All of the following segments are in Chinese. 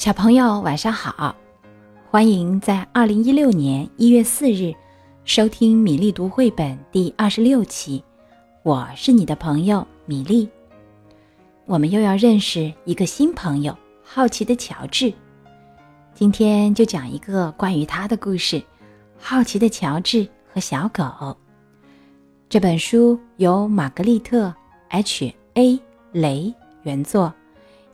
小朋友晚上好，欢迎在二零一六年一月四日收听米粒读绘本第二十六期。我是你的朋友米粒。我们又要认识一个新朋友——好奇的乔治。今天就讲一个关于他的故事，《好奇的乔治和小狗》。这本书由玛格丽特 ·H·A· 雷原作，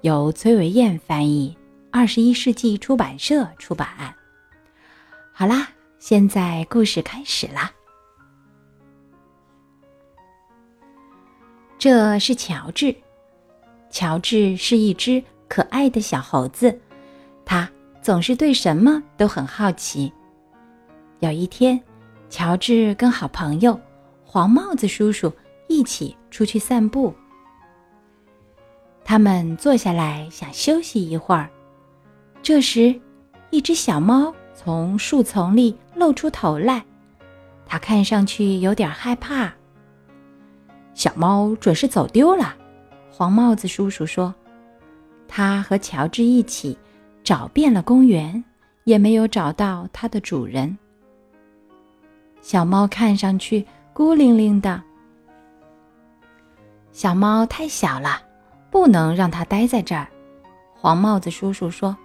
由崔维燕翻译。二十一世纪出版社出版。好啦，现在故事开始啦。这是乔治，乔治是一只可爱的小猴子，他总是对什么都很好奇。有一天，乔治跟好朋友黄帽子叔叔一起出去散步，他们坐下来想休息一会儿。这时，一只小猫从树丛里露出头来，它看上去有点害怕。小猫准是走丢了，黄帽子叔叔说。他和乔治一起找遍了公园，也没有找到它的主人。小猫看上去孤零零的。小猫太小了，不能让它待在这儿。黄帽子叔叔说。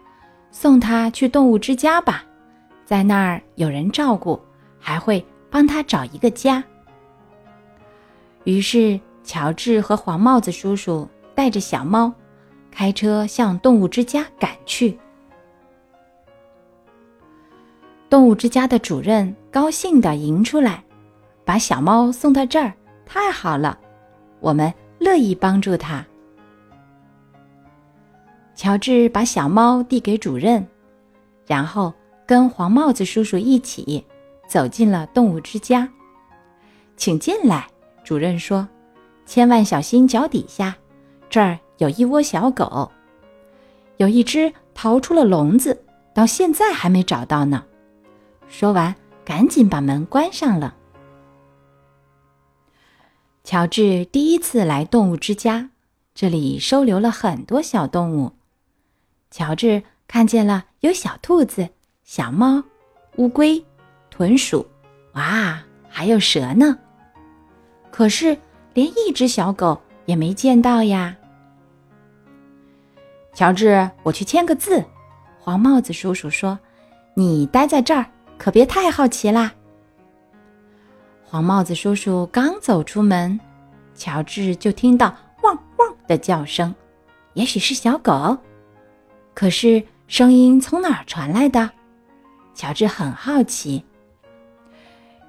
送他去动物之家吧，在那儿有人照顾，还会帮他找一个家。于是，乔治和黄帽子叔叔带着小猫，开车向动物之家赶去。动物之家的主任高兴地迎出来，把小猫送到这儿，太好了，我们乐意帮助他。乔治把小猫递给主任，然后跟黄帽子叔叔一起走进了动物之家。请进来，主任说：“千万小心脚底下，这儿有一窝小狗，有一只逃出了笼子，到现在还没找到呢。”说完，赶紧把门关上了。乔治第一次来动物之家，这里收留了很多小动物。乔治看见了有小兔子、小猫、乌龟、豚鼠，哇，还有蛇呢。可是连一只小狗也没见到呀。乔治，我去签个字。黄帽子叔叔说：“你待在这儿，可别太好奇啦。”黄帽子叔叔刚走出门，乔治就听到汪汪的叫声，也许是小狗。可是声音从哪儿传来的？乔治很好奇。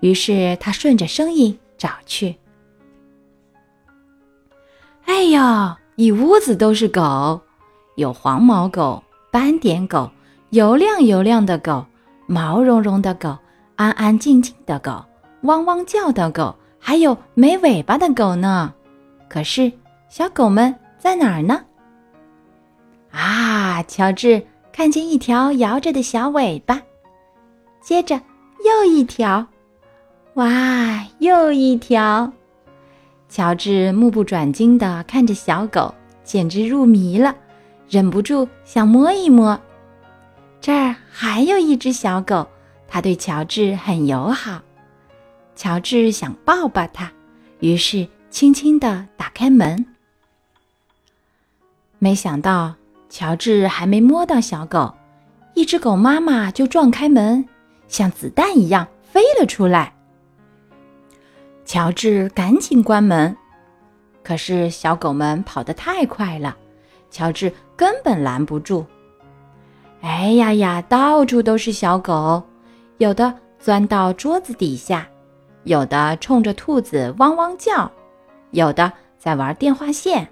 于是他顺着声音找去。哎呦，一屋子都是狗，有黄毛狗、斑点狗、油亮油亮的狗、毛茸茸的狗、安安静静的狗、汪汪叫的狗，还有没尾巴的狗呢。可是小狗们在哪儿呢？啊！乔治看见一条摇着的小尾巴，接着又一条，哇，又一条！乔治目不转睛地看着小狗，简直入迷了，忍不住想摸一摸。这儿还有一只小狗，它对乔治很友好。乔治想抱抱它，于是轻轻地打开门，没想到。乔治还没摸到小狗，一只狗妈妈就撞开门，像子弹一样飞了出来。乔治赶紧关门，可是小狗们跑得太快了，乔治根本拦不住。哎呀呀，到处都是小狗，有的钻到桌子底下，有的冲着兔子汪汪叫，有的在玩电话线，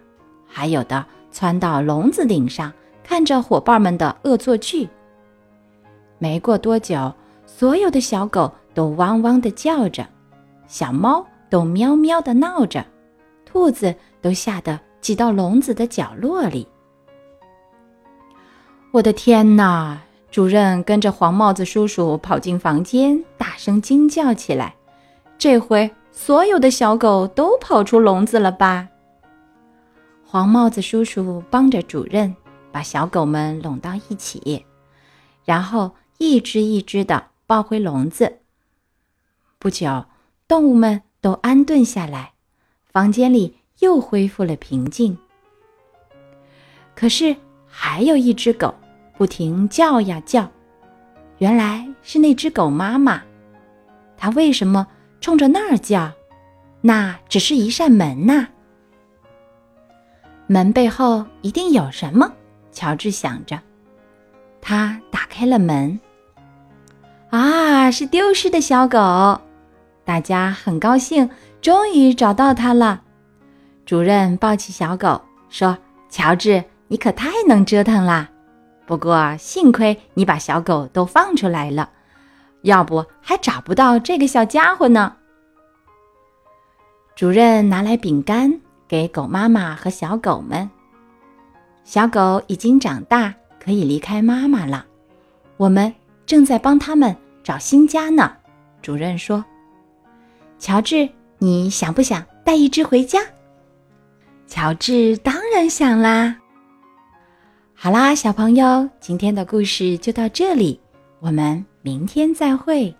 还有的。窜到笼子顶上，看着伙伴们的恶作剧。没过多久，所有的小狗都汪汪地叫着，小猫都喵喵地闹着，兔子都吓得挤到笼子的角落里。我的天哪！主任跟着黄帽子叔叔跑进房间，大声惊叫起来：“这回所有的小狗都跑出笼子了吧？”黄帽子叔叔帮着主任把小狗们拢到一起，然后一只一只的抱回笼子。不久，动物们都安顿下来，房间里又恢复了平静。可是，还有一只狗不停叫呀叫，原来是那只狗妈妈。它为什么冲着那儿叫？那只是一扇门呐。门背后一定有什么，乔治想着。他打开了门。啊，是丢失的小狗！大家很高兴，终于找到它了。主任抱起小狗说：“乔治。”你可太能折腾啦！不过幸亏你把小狗都放出来了，要不还找不到这个小家伙呢。主任拿来饼干给狗妈妈和小狗们。小狗已经长大，可以离开妈妈了。我们正在帮他们找新家呢。主任说：“乔治，你想不想带一只回家？”乔治当然想啦。好啦，小朋友，今天的故事就到这里，我们明天再会。